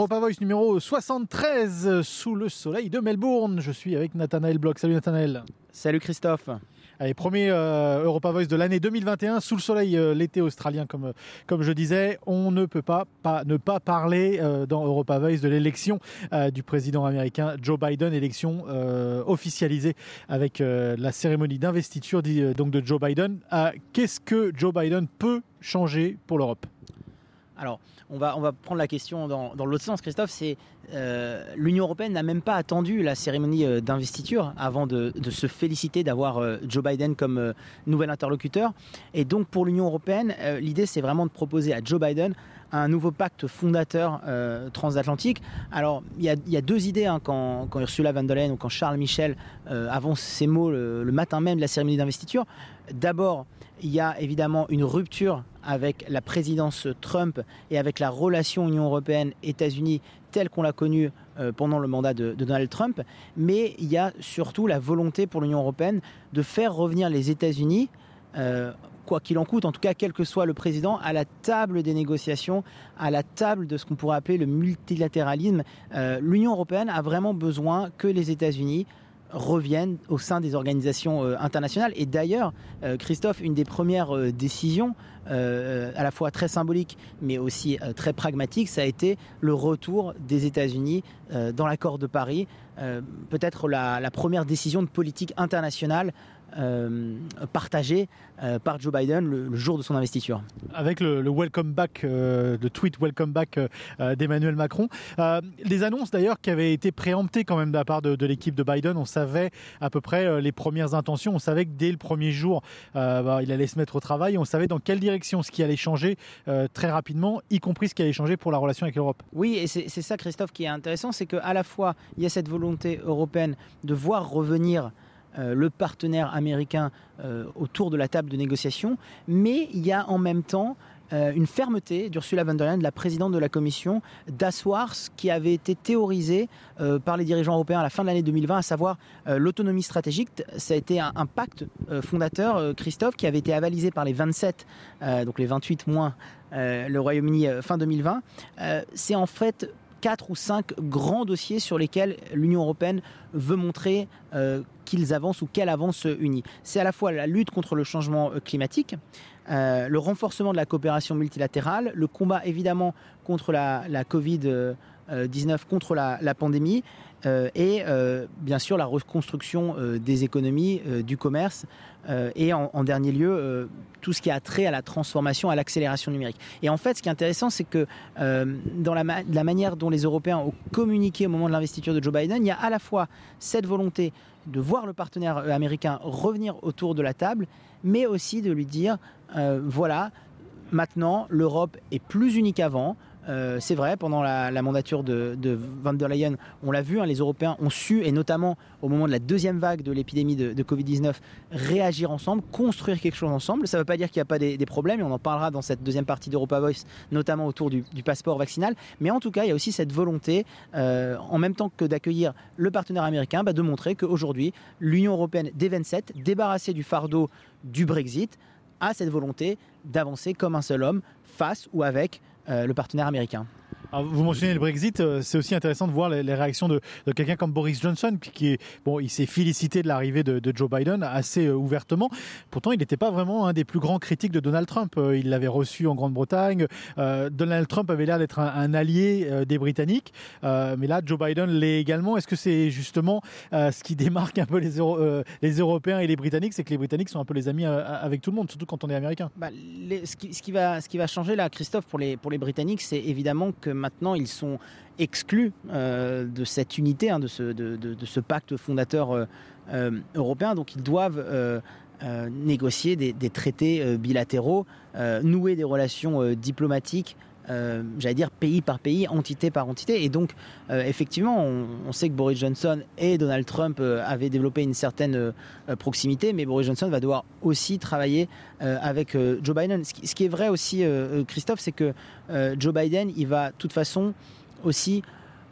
Europa Voice numéro 73 sous le soleil de Melbourne. Je suis avec Nathanaël Bloch. Salut Nathanaël. Salut Christophe. Allez, premier euh, Europa Voice de l'année 2021 sous le soleil, euh, l'été australien, comme, euh, comme je disais. On ne peut pas, pas ne pas parler dans Europa Voice de l'élection du président américain Joe Biden, élection officialisée avec la cérémonie d'investiture donc de Joe Biden. Qu'est-ce que Joe Biden peut changer pour l'Europe? Alors, on va, on va prendre la question dans, l'autre sens, Christophe. C'est euh, l'Union européenne n'a même pas attendu la cérémonie euh, d'investiture avant de, se féliciter d'avoir euh, Joe Biden comme nouvel interlocuteur. Et donc, pour l'Union européenne, l'idée, c'est vraiment de proposer à Joe Biden un nouveau pacte fondateur transatlantique. Alors, il y, a, deux idées hein, quand, Ursula von der Leyen ou quand Charles Michel avance ces mots le matin même de la cérémonie d'investiture. D'abord, il y a évidemment une rupture avec la présidence Trump et avec la relation Union européenne-États-Unis telle qu'on l'a connue euh, pendant le mandat de, Donald Trump, mais il y a surtout la volonté pour l'Union européenne de faire revenir les États-Unis, euh, quoi qu'il en coûte, en tout cas quel que soit le président, à la table des négociations, à la table de ce qu'on pourrait appeler le multilatéralisme. Euh, L'Union européenne a vraiment besoin que les États-Unis reviennent au sein des organisations euh, internationales. Et d'ailleurs, euh, Christophe, une des premières euh, décisions, à la fois très symbolique, mais aussi très pragmatique, ça a été le retour des États-Unis dans l'accord de Paris. Peut-être la, première décision de politique internationale euh, partagé euh, par Joe Biden le, jour de son investiture. Avec le, welcome back, euh, le tweet welcome back d'Emmanuel Macron. les annonces d'ailleurs qui avaient été préemptées quand même de la part de, l'équipe de Biden, on savait à peu près les premières intentions, on savait que dès le premier jour, bah, il allait se mettre au travail, on savait dans quelle direction ce qui allait changer très rapidement, y compris ce qui allait changer pour la relation avec l'Europe. Oui, et c'est ça Christophe qui est intéressant, c'est qu'à la fois il y a cette volonté européenne de voir revenir euh, le partenaire américain euh, autour de la table de négociation, mais il y a en même temps euh, une fermeté d'Ursula von der Leyen, la présidente de la Commission, d'asseoir ce qui avait été théorisé par les dirigeants européens à la fin de l'année 2020, à savoir l'autonomie stratégique. Ça a été un, pacte fondateur, Christophe, qui avait été avalisé par les 27, donc les 28 moins le Royaume-Uni fin 2020. C'est en fait quatre ou cinq grands dossiers sur lesquels l'Union européenne veut montrer qu'ils avancent ou qu'elle avance unie. C'est à la fois la lutte contre le changement euh, climatique, euh, le renforcement de la coopération multilatérale, le combat évidemment contre la, Covid-19, euh, contre la, pandémie, et bien sûr la reconstruction des économies, du commerce, et en, dernier lieu, tout ce qui a trait à la transformation, à l'accélération numérique. Et en fait, ce qui est intéressant, c'est que dans la, manière dont les Européens ont communiqué au moment de l'investiture de Joe Biden, il y a à la fois cette volonté de voir le partenaire euh, américain revenir autour de la table, mais aussi de lui dire, euh, voilà, maintenant l'Europe est plus unie qu'avant, euh, c'est vrai, pendant la, mandature de, van der Leyen, on l'a vu, hein, les Européens ont su, et notamment au moment de la deuxième vague de l'épidémie de, Covid-19, réagir ensemble, construire quelque chose ensemble. Ça ne veut pas dire qu'il n'y a pas des, problèmes, et on en parlera dans cette deuxième partie d'Europa Voice, notamment autour du, passeport vaccinal. Mais en tout cas, il y a aussi cette volonté, euh, en même temps que d'accueillir le partenaire américain, bah, de montrer qu'aujourd'hui, l'Union européenne des 27, débarrassée du fardeau du Brexit, a cette volonté d'avancer comme un seul homme face ou avec le partenaire américain vous mentionnez le Brexit, euh, c'est aussi intéressant de voir les, réactions de, quelqu'un comme Boris Johnson, qui bon, il s'est félicité de l'arrivée de, Joe Biden assez euh, ouvertement. Pourtant, il n'était pas vraiment un des plus grands critiques de Donald Trump. Euh, il l'avait reçu en Grande-Bretagne. Donald Trump avait l'air d'être un, allié des Britanniques, mais là, Joe Biden l'est également. Est-ce que c'est justement ce qui démarque un peu les, Européens et les Britanniques, c'est que les Britanniques sont un peu les amis avec tout le monde, surtout quand on est américain? Bah, ce, qui, va, changer là, Christophe, pour les Britanniques, c'est évidemment que maintenant ils sont exclus euh, de cette unité, hein, de, ce, pacte fondateur euh, euh, européen. Donc ils doivent négocier des, traités bilatéraux, nouer des relations diplomatiques j'allais dire pays par pays, entité par entité. Et donc, effectivement, on, sait que Boris Johnson et Donald Trump avaient développé une certaine proximité, mais Boris Johnson va devoir aussi travailler avec Joe Biden. Ce qui, ce qui, est vrai aussi, Christophe, c'est que Joe Biden, il va de toute façon aussi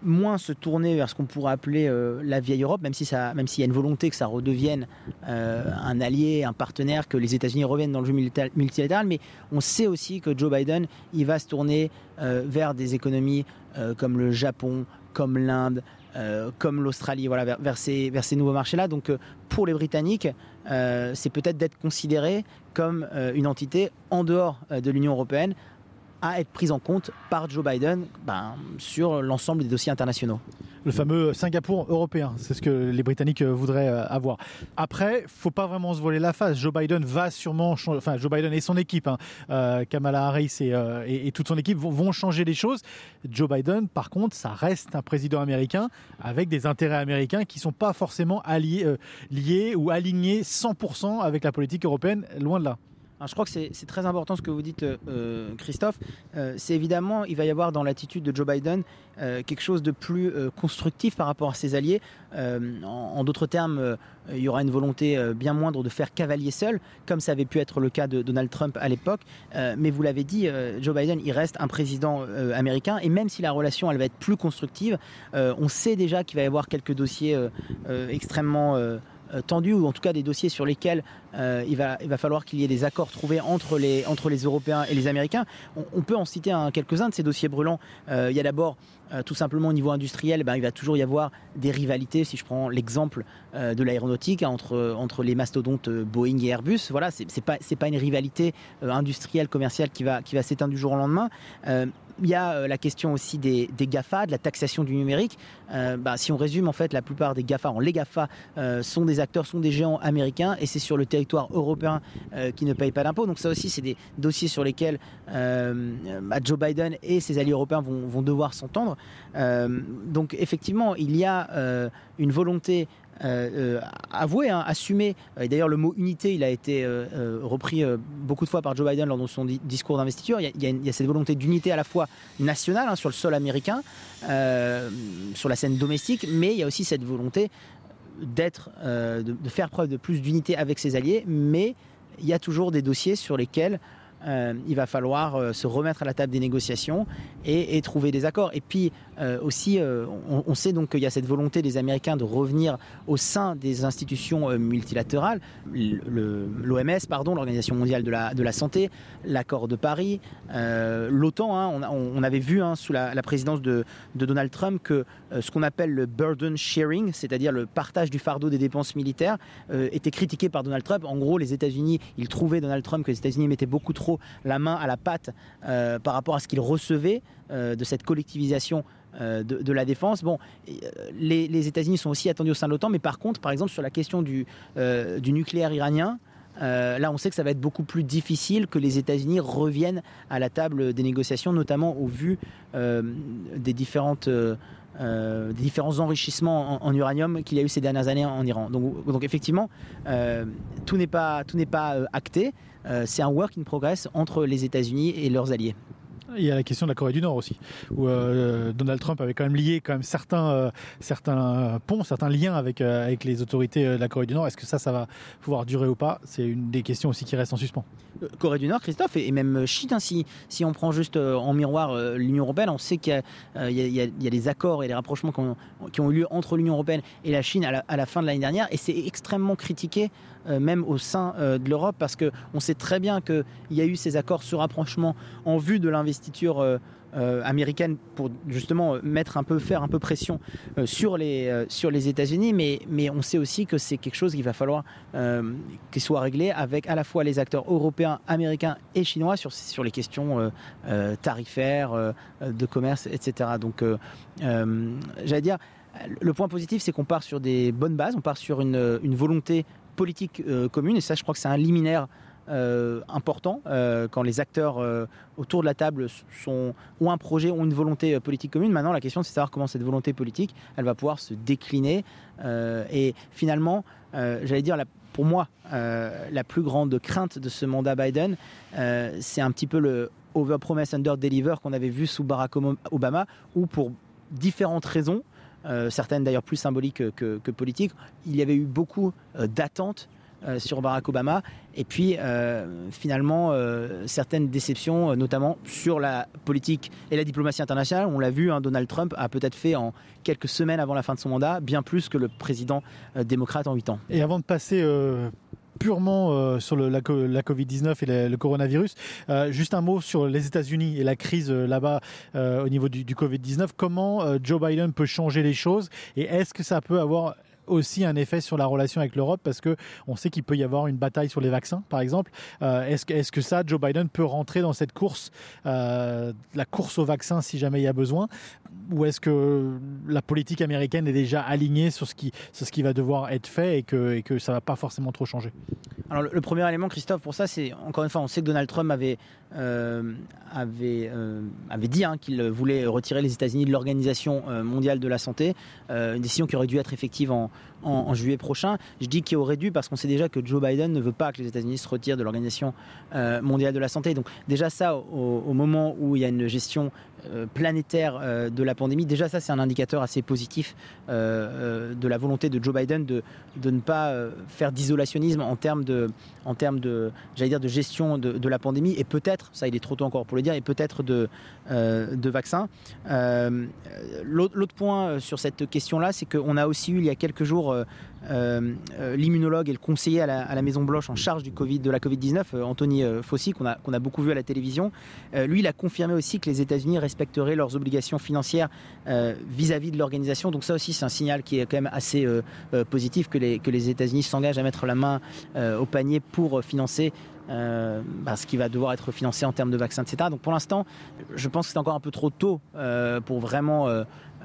moins se tourner vers ce qu'on pourrait appeler la vieille Europe, même si ça, même s'il y a une volonté que ça redevienne un allié, un partenaire, que les États-Unis reviennent dans le jeu multilatéral. Mais on sait aussi que Joe Biden, il va se tourner vers des économies comme le Japon, comme l'Inde, euh, comme l'Australie, voilà, vers, ces, vers, ces, nouveaux marchés-là. Donc euh, pour les Britanniques, euh, c'est peut-être d'être considéré comme une entité en dehors de l'Union européenne à être prise en compte par Joe Biden ben, sur l'ensemble des dossiers internationaux le fameux Singapour européen. C'est ce que les Britanniques euh, voudraient euh, avoir. Après, faut pas vraiment se voler la face. Joe Biden va sûrement, enfin Joe Biden et son équipe, hein, euh, Kamala Harris et, toute son équipe vont, changer les choses. Joe Biden, par contre, ça reste un président américain avec des intérêts américains qui sont pas forcément alliés, liés ou alignés 100% avec la politique européenne, loin de là je crois que c'est très important ce que vous dites, euh, Christophe. Euh, c'est évidemment, il va y avoir dans l'attitude de Joe Biden euh, quelque chose de plus constructif par rapport à ses alliés. en, d'autres termes, il y aura une volonté bien moindre de faire cavalier seul, comme ça avait pu être le cas de Donald Trump à l'époque. mais vous l'avez dit, Joe Biden, il reste un président américain, et même si la relation elle va être plus constructive, on sait déjà qu'il va y avoir quelques dossiers extrêmement euh, tendus ou en tout cas des dossiers sur lesquels euh, il, va, il va falloir qu'il y ait des accords trouvés entre les, entre les Européens et les Américains. On, peut en citer quelques-uns de ces dossiers brûlants. Euh, il y a d'abord tout simplement au niveau industriel, ben, il va toujours y avoir des rivalités. Si je prends l'exemple de l'aéronautique hein, entre, entre les mastodontes Boeing et Airbus, voilà, c'est pas pas une rivalité industrielle commerciale qui va qui va s'éteindre du jour au lendemain. Il y a euh, la question aussi des, GAFA, de la taxation du numérique. Euh, bah, si on résume, en fait, la plupart des GAFA, les GAFA euh, sont des acteurs, sont des géants américains et c'est sur le territoire européen qui ne payent pas d'impôts. Donc ça aussi, c'est des dossiers sur lesquels bah, Joe Biden et ses alliés européens vont, vont devoir s'entendre. donc effectivement, il y a une volonté euh, euh, avoué, hein, assumé. Et d'ailleurs, le mot unité, il a été euh, repris beaucoup de fois par Joe Biden lors de son discours d'investiture. Il, y a cette volonté d'unité à la fois nationale hein, sur le sol américain, sur la scène domestique, mais il y a aussi cette volonté d'être, de, faire preuve de plus d'unité avec ses alliés. Mais il y a toujours des dossiers sur lesquels euh, il va falloir euh, se remettre à la table des négociations et, trouver des accords. Et puis euh, aussi, on, sait donc qu'il y a cette volonté des Américains de revenir au sein des institutions multilatérales, l'OMS, pardon, l'Organisation mondiale de la, de la santé, l'accord de Paris, l'OTAN. Hein, on, avait vu hein, sous la, présidence de, de, Donald Trump que ce qu'on appelle le burden sharing, c'est-à-dire le partage du fardeau des dépenses militaires, était critiqué par Donald Trump. En gros, les États-Unis, ils trouvaient Donald Trump que les États-Unis mettaient beaucoup trop la main à la pâte euh, par rapport à ce qu'il recevait euh, de cette collectivisation euh, de, la défense. Bon, les, États-Unis sont aussi attendus au sein de l'OTAN, mais par contre, par exemple, sur la question du, du nucléaire iranien, là, on sait que ça va être beaucoup plus difficile que les États-Unis reviennent à la table des négociations, notamment au vu des différentes des différents enrichissements en, uranium qu'il y a eu ces dernières années en, Iran. Donc, donc effectivement, tout n'est pas, tout n'est pas acté. Euh, c'est un work in progress entre les États-Unis et leurs alliés. Il y a la question de la Corée du Nord aussi, où euh, Donald Trump avait quand même lié quand même certains, euh, certains ponts, certains liens avec, avec les autorités de la Corée du Nord. Est-ce que ça, ça va pouvoir durer ou pas? C'est une des questions aussi qui reste en suspens. Corée du Nord, Christophe, et, même Chine, hein, si, si, on prend juste en miroir l'Union européenne, on sait qu'il y, a des accords et des rapprochements qui ont, eu lieu entre l'Union européenne et la Chine à la, fin de l'année dernière, et c'est extrêmement critiqué euh, même au sein euh, de l'Europe, parce qu'on sait très bien qu'il y a eu ces accords sur rapprochement en vue de l'investiture. Euh, américaine pour justement mettre un peu faire un peu pression sur les sur les États-Unis. Mais mais on sait aussi que c'est quelque chose qu'il va falloir qu'il soit réglé avec à la fois les acteurs européens américains et chinois sur sur les questions tarifaires de commerce etc donc j'allais dire le point positif, c'est qu'on part sur des bonnes bases, on part sur une, une volonté politique euh, commune. Et ça, je crois que c'est un liminaire euh, important euh, quand les acteurs autour de la table sont, ont un projet, ont une volonté politique commune. Maintenant, la question, c'est de savoir comment cette volonté politique, elle va pouvoir se décliner. et finalement, j'allais dire, pour moi, la plus grande crainte de ce mandat Biden, c'est un petit peu le over promise under deliver qu'on avait vu sous Barack Obama, où pour différentes raisons, euh, certaines d'ailleurs plus symboliques que, politiques, il y avait eu beaucoup euh, sur Barack Obama. Et puis, finalement, certaines déceptions, notamment sur la politique et la diplomatie internationale. On l'a vu, hein, Donald Trump a peut-être fait en quelques semaines avant la fin de son mandat bien plus que le président démocrate en 8 ans. Et avant de passer purement euh, sur la, Covid-19 et le, coronavirus. Euh, juste un mot sur les États-Unis et la crise euh, là-bas au niveau du, du Covid-19. Comment Joe Biden peut changer les choses et est-ce que ça peut avoir aussi un effet sur la relation avec l'Europe parce que on sait qu'il peut y avoir une bataille sur les vaccins, par exemple. est-ce que, est-ce que ça, Joe Biden peut rentrer dans cette course, la course aux vaccins si jamais il y a besoin, ou est-ce que la politique américaine est déjà alignée sur ce qui, sur ce qui va devoir être fait et que, et que ça va pas forcément trop changer? Alors le, premier élément, Christophe, pour ça, c'est encore une fois, on sait que Donald Trump avait, euh, avait, euh, avait dit hein, qu'il voulait retirer les États-Unis de l'Organisation euh, mondiale de la santé, une décision qui aurait dû être effective en, en, juillet prochain. Je dis qu'il aurait dû parce qu'on sait déjà que Joe Biden ne veut pas que les États-Unis se retirent de l'Organisation mondiale de la santé. Donc déjà ça, au, moment où il y a une gestion euh, planétaire euh, de la pandémie. Déjà, ça, c'est un indicateur assez positif euh, de la volonté de Joe Biden de, de ne pas faire d'isolationnisme en termes de, en termes de, j'allais dire, de gestion de, de la pandémie et peut-être, ça, il est trop tôt encore pour le dire, et peut-être de, de vaccins. L'autre point sur cette question-là, c'est qu'on a aussi eu il y a quelques jours euh, euh, l'immunologue et le conseiller à la, Maison Blanche en charge du COVID, de la Covid-19, euh, Anthony Fauci, qu'on a, beaucoup vu à la télévision, lui, il a confirmé aussi que les États-Unis respecteraient leurs obligations financières vis-à- -vis de l'organisation. Donc ça aussi, c'est un signal qui est quand même assez positif que les, États-Unis s'engagent à mettre la main au panier pour financer bah, ce qui va devoir être financé en termes de vaccins, etc. Donc pour l'instant, je pense que c'est encore un peu trop tôt pour vraiment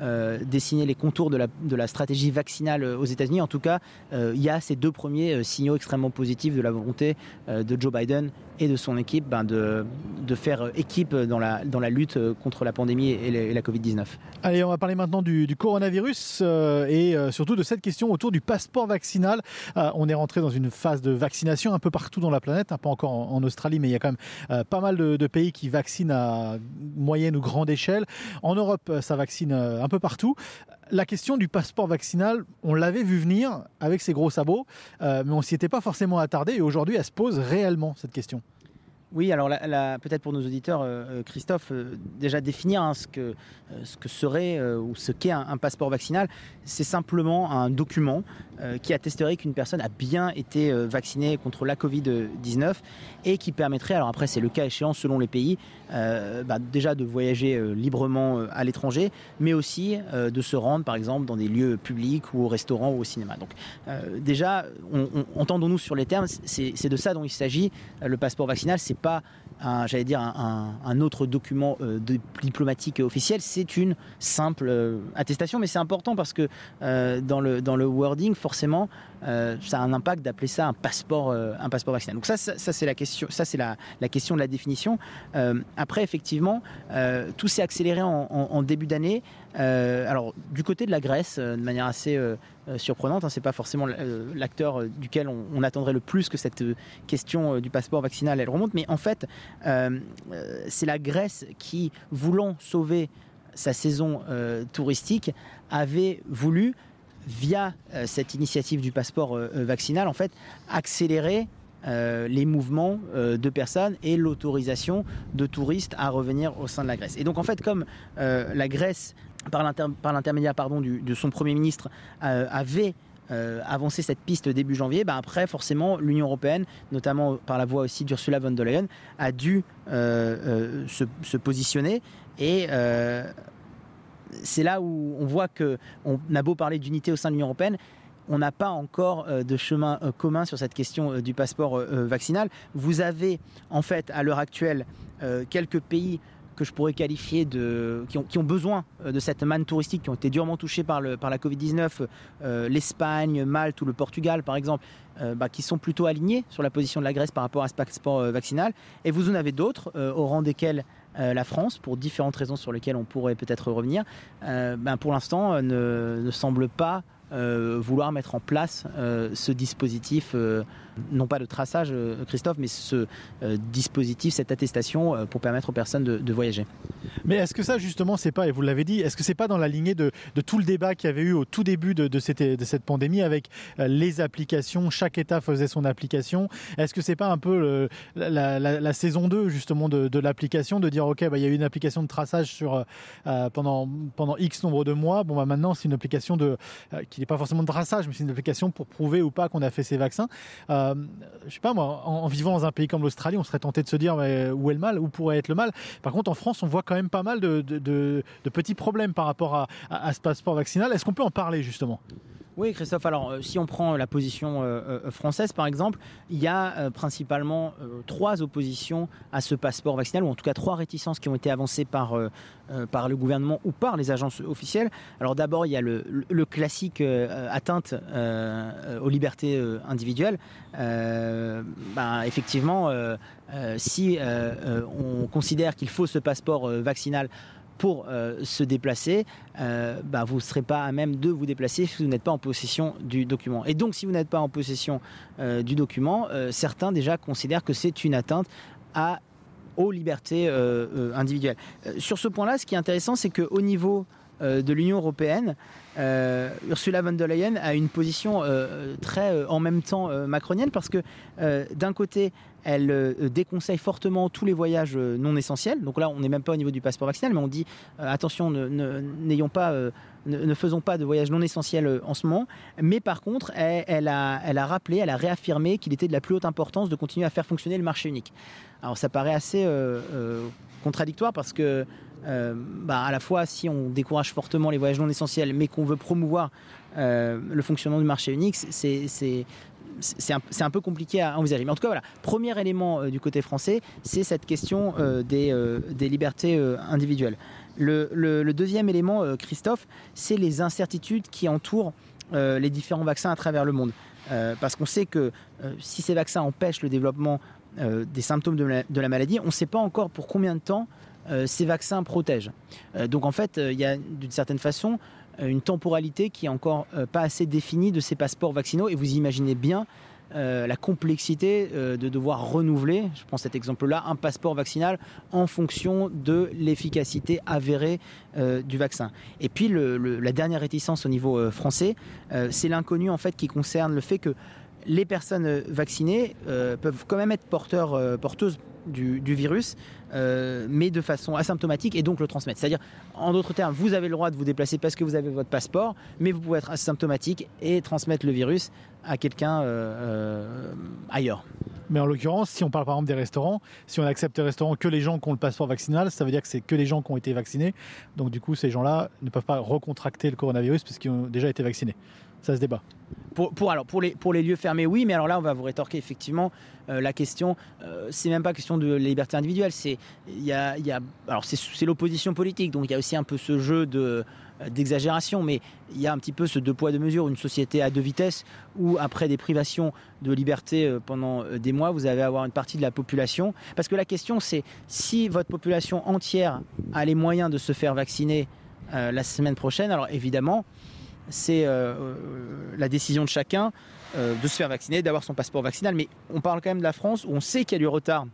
dessiner les contours de la, de la, stratégie vaccinale aux États-Unis. En tout cas, euh, il y a ces deux premiers euh, signaux extrêmement positifs de la volonté de Joe Biden et de son équipe ben, de, de, faire équipe dans la, dans la lutte contre la pandémie et, la Covid-19. Allez, on va parler maintenant du, coronavirus et surtout de cette question autour du passeport vaccinal. on est rentré dans une phase de vaccination un peu partout dans la planète, hein, peu encore en, Australie, mais il y a quand même pas mal de, de, pays qui vaccinent à moyenne ou grande échelle. En Europe, ça vaccine un peu partout. La question du passeport vaccinal, on l'avait vu venir avec ses gros sabots, euh, mais on s'y était pas forcément attardé et aujourd'hui elle se pose réellement cette question. Oui, alors peut-être pour nos auditeurs, euh, euh, Christophe, déjà définir hein, ce, que, serait ou ce qu'est un, passeport vaccinal, c'est simplement un document qui attesterait qu'une personne a bien été vaccinée contre la Covid-19 et qui permettrait, alors après c'est le cas échéant selon les pays, euh, bah, déjà de voyager euh, librement euh, à l'étranger, mais aussi de se rendre par exemple dans des lieux publics ou au restaurant ou au cinéma. Donc déjà, entendons-nous sur les termes, c'est de ça dont il s'agit. Le passeport vaccinal, c'est pas j'allais dire, un, autre document diplomatique officiel, c'est une simple attestation, mais c'est important parce que dans, le, dans le wording, forcément, ça a un impact d'appeler ça un passeport, un passeport vaccinal. Donc ça, ça, c'est la question, ça c'est la, la, question de la définition. Après, effectivement, euh, tout s'est accéléré en, début d'année. Euh, alors, du côté de la Grèce, euh, de manière assez surprenante, hein, c'est pas forcément l'acteur duquel on, attendrait le plus que cette question du passeport vaccinal elle remonte, mais en fait, c'est la Grèce qui, voulant sauver sa saison touristique, avait voulu via cette initiative du passeport vaccinal, en fait, accélérer euh, les mouvements euh, de personnes et l'autorisation de touristes à revenir au sein de la Grèce. Et donc en fait, comme euh, la Grèce, par l'intermédiaire de son Premier ministre, avait avancé cette piste début janvier, bah après forcément l'Union européenne, notamment par la voix aussi d'Ursula von der Leyen, a dû se, se, positionner et c'est là où on voit que on a beau parler d'unité au sein de l'Union européenne, on n'a pas encore euh, de chemin euh, commun sur cette question euh, du passeport vaccinal. Vous avez en fait à l'heure actuelle quelques pays que je pourrais qualifier de qui ont, besoin de cette manne touristique, qui ont été durement touchés par, le, par la Covid-19, l'Espagne, Malte ou le Portugal par exemple, bah, qui sont plutôt alignés sur la position de la Grèce par rapport à ce passeport vaccinal. Et vous en avez d'autres, au rang desquels la France, pour différentes raisons sur lesquelles on pourrait peut-être revenir, bah, pour l'instant ne, ne, semble pas vouloir mettre en place ce dispositif, non pas de traçage, Christophe, mais ce dispositif, cette attestation pour permettre aux personnes de, voyager. Mais est-ce que ça, justement, c'est pas, et vous l'avez dit, est-ce que c'est pas dans la lignée de, tout le débat qu'il y avait eu au tout début de, cette, de cette pandémie avec les applications, chaque État faisait son application Est-ce que c'est pas un peu la, saison 2, justement, de, l'application, de dire, OK, bah, il y a eu une application de traçage sur, pendant, pendant X nombre de mois, bon, bah, maintenant, c'est une application de, qui n'est pas forcément de traçage, mais c'est une application pour prouver ou pas qu'on a fait ces vaccins. Euh, je sais pas, moi, en, vivant dans un pays comme l'Australie, on serait tenté de se dire où est le mal, où pourrait être le mal. Par contre, en France, on voit quand même pas mal de, petits problèmes par rapport à ce passeport vaccinal. Est-ce qu'on peut en parler justement? Oui, Christophe. Alors, euh, si on prend la position euh, euh, française, par exemple, il y a principalement trois oppositions à ce passeport vaccinal, ou en tout cas trois réticences qui ont été avancées par, par le gouvernement ou par les agences officielles. Alors, d'abord, il y a le, classique atteinte aux libertés individuelles. Ben, effectivement, si on considère qu'il faut ce passeport vaccinal pour euh, se déplacer, euh, bah, vous ne serez pas à même de vous déplacer si vous n'êtes pas en possession du document. Et donc, si vous n'êtes pas en possession euh, du document, certains déjà considèrent que c'est une atteinte aux libertés individuelles. sur ce point-là, ce qui est intéressant, c'est qu'au niveau de l'Union européenne, Ursula von der Leyen a une position très en même temps macronienne parce que d'un côté, elle euh, déconseille fortement tous les voyages euh, non essentiels. Donc là, on n'est même pas au niveau du passeport vaccinal, mais on dit euh, attention, n'ayons pas, ne, faisons pas de voyages non essentiels en ce moment. Mais par contre, elle, a, elle a rappelé, elle a réaffirmé qu'il était de la plus haute importance de continuer à faire fonctionner le marché unique. Alors ça paraît assez contradictoire parce que bah, à la fois si on décourage fortement les voyages non essentiels mais qu'on veut promouvoir le fonctionnement du marché unique, c'est un, peu compliqué à envisager. Mais en tout cas, voilà, premier élément euh, du côté français, c'est cette question euh, euh, des, libertés individuelles. Le, deuxième élément, Christophe, c'est les incertitudes qui entourent les différents vaccins à travers le monde. parce qu'on sait que si ces vaccins empêchent le développement des symptômes de la maladie, on ne sait pas encore pour combien de temps ces vaccins protègent. donc en fait, il y a d'une certaine façon euh, une temporalité qui est encore euh, pas assez définie de ces passeports vaccinaux. Et vous imaginez bien euh, la complexité de devoir renouveler, je prends cet exemple-là, un passeport vaccinal en fonction de l'efficacité avérée du vaccin. Et puis la dernière réticence au niveau français, c'est l'inconnu en fait qui concerne le fait que les personnes vaccinées peuvent quand même être porteurs, porteuses du, virus, euh, mais de façon asymptomatique et donc le transmettre. C'est-à-dire, en d'autres termes, vous avez le droit de vous déplacer parce que vous avez votre passeport, mais vous pouvez être asymptomatique et transmettre le virus à quelqu'un euh, euh, ailleurs. Mais en l'occurrence, si on parle par exemple des restaurants, si on accepte les restaurants que les gens qui ont le passeport vaccinal, ça veut dire que c'est que les gens qui ont été vaccinés. Donc du coup, ces gens-là ne peuvent pas recontracter le coronavirus parce qu'ils ont déjà été vaccinés. Ça se débat. Pour, alors, pour, les, pour les lieux fermés, oui, mais alors là, on va vous rétorquer effectivement euh, la question. Euh, c'est même pas question de liberté individuelle. C'est y a, y a, alors c'est l'opposition politique, donc il y a aussi un peu ce jeu de euh, d'exagération, mais il y a un petit peu ce deux poids deux mesures, une société à deux vitesses où après des privations de liberté pendant des mois, vous allez avoir une partie de la population. Parce que la question, c'est si votre population entière a les moyens de se faire vacciner la semaine prochaine, alors évidemment c'est euh, euh, la décision de chacun euh, de se faire vacciner, d'avoir son passeport vaccinal. Mais on parle quand même de la France où on sait qu'il y a du retard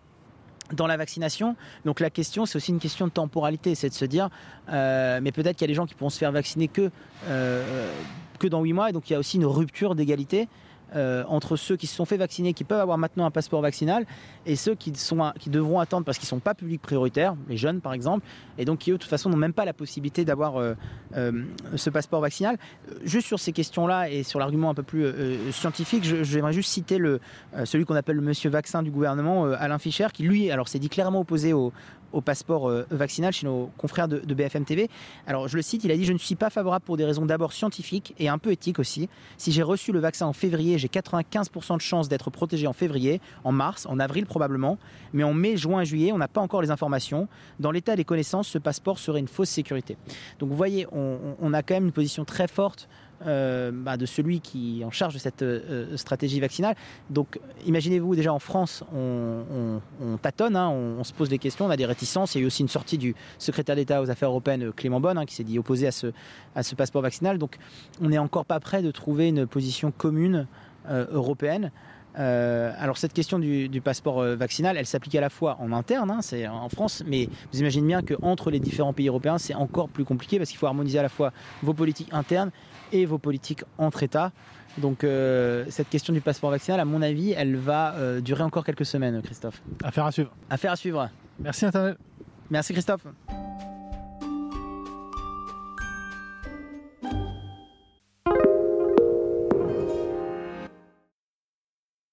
dans la vaccination. Donc la question, c'est aussi une question de temporalité, c'est de se dire, mais peut-être qu'il y a des gens qui pourront se faire vacciner que, que dans 8 mois, et donc il y a aussi une rupture d'égalité. Euh, entre ceux qui se sont fait vacciner, qui peuvent avoir maintenant un passeport vaccinal, et ceux qui, sont, qui devront attendre parce qu'ils ne sont pas publics prioritaires, les jeunes par exemple, et donc qui eux de toute façon n'ont même pas la possibilité d'avoir euh, euh, ce passeport vaccinal. Juste sur ces questions-là et sur l'argument un peu plus scientifique, j'aimerais juste citer le, celui qu'on appelle le monsieur vaccin du gouvernement, Alain Fischer, qui lui alors s'est dit clairement opposé au, au passeport euh, vaccinal chez nos confrères de, BFM TV. Alors je le cite, il a dit Je ne suis pas favorable pour des raisons d'abord scientifiques et un peu éthiques aussi. Si j'ai reçu le vaccin en février, j'ai 95% de chances d'être protégé en février, en mars, en avril probablement. Mais en mai, juin, juillet, on n'a pas encore les informations. Dans l'état des connaissances, ce passeport serait une fausse sécurité. Donc vous voyez, on, a quand même une position très forte euh, bah, de celui qui est en charge de cette euh, stratégie vaccinale. Donc imaginez-vous déjà en France, on, tâtonne, hein, on, se pose des questions, on a des réticences. Il y a eu aussi une sortie du secrétaire d'État aux Affaires européennes, Clément Bonne, hein, qui s'est dit opposé à ce, à ce passeport vaccinal. Donc on n'est encore pas prêt de trouver une position commune européenne. Euh, alors cette question du, passeport euh, vaccinal, elle s'applique à la fois en interne, hein, c'est en France, mais vous imaginez bien qu'entre les différents pays européens, c'est encore plus compliqué parce qu'il faut harmoniser à la fois vos politiques internes et vos politiques entre États. Donc euh, cette question du passeport vaccinal, à mon avis, elle va durer encore quelques semaines, Christophe. Affaire à suivre. Affaire à suivre. Merci Internet. Merci Christophe.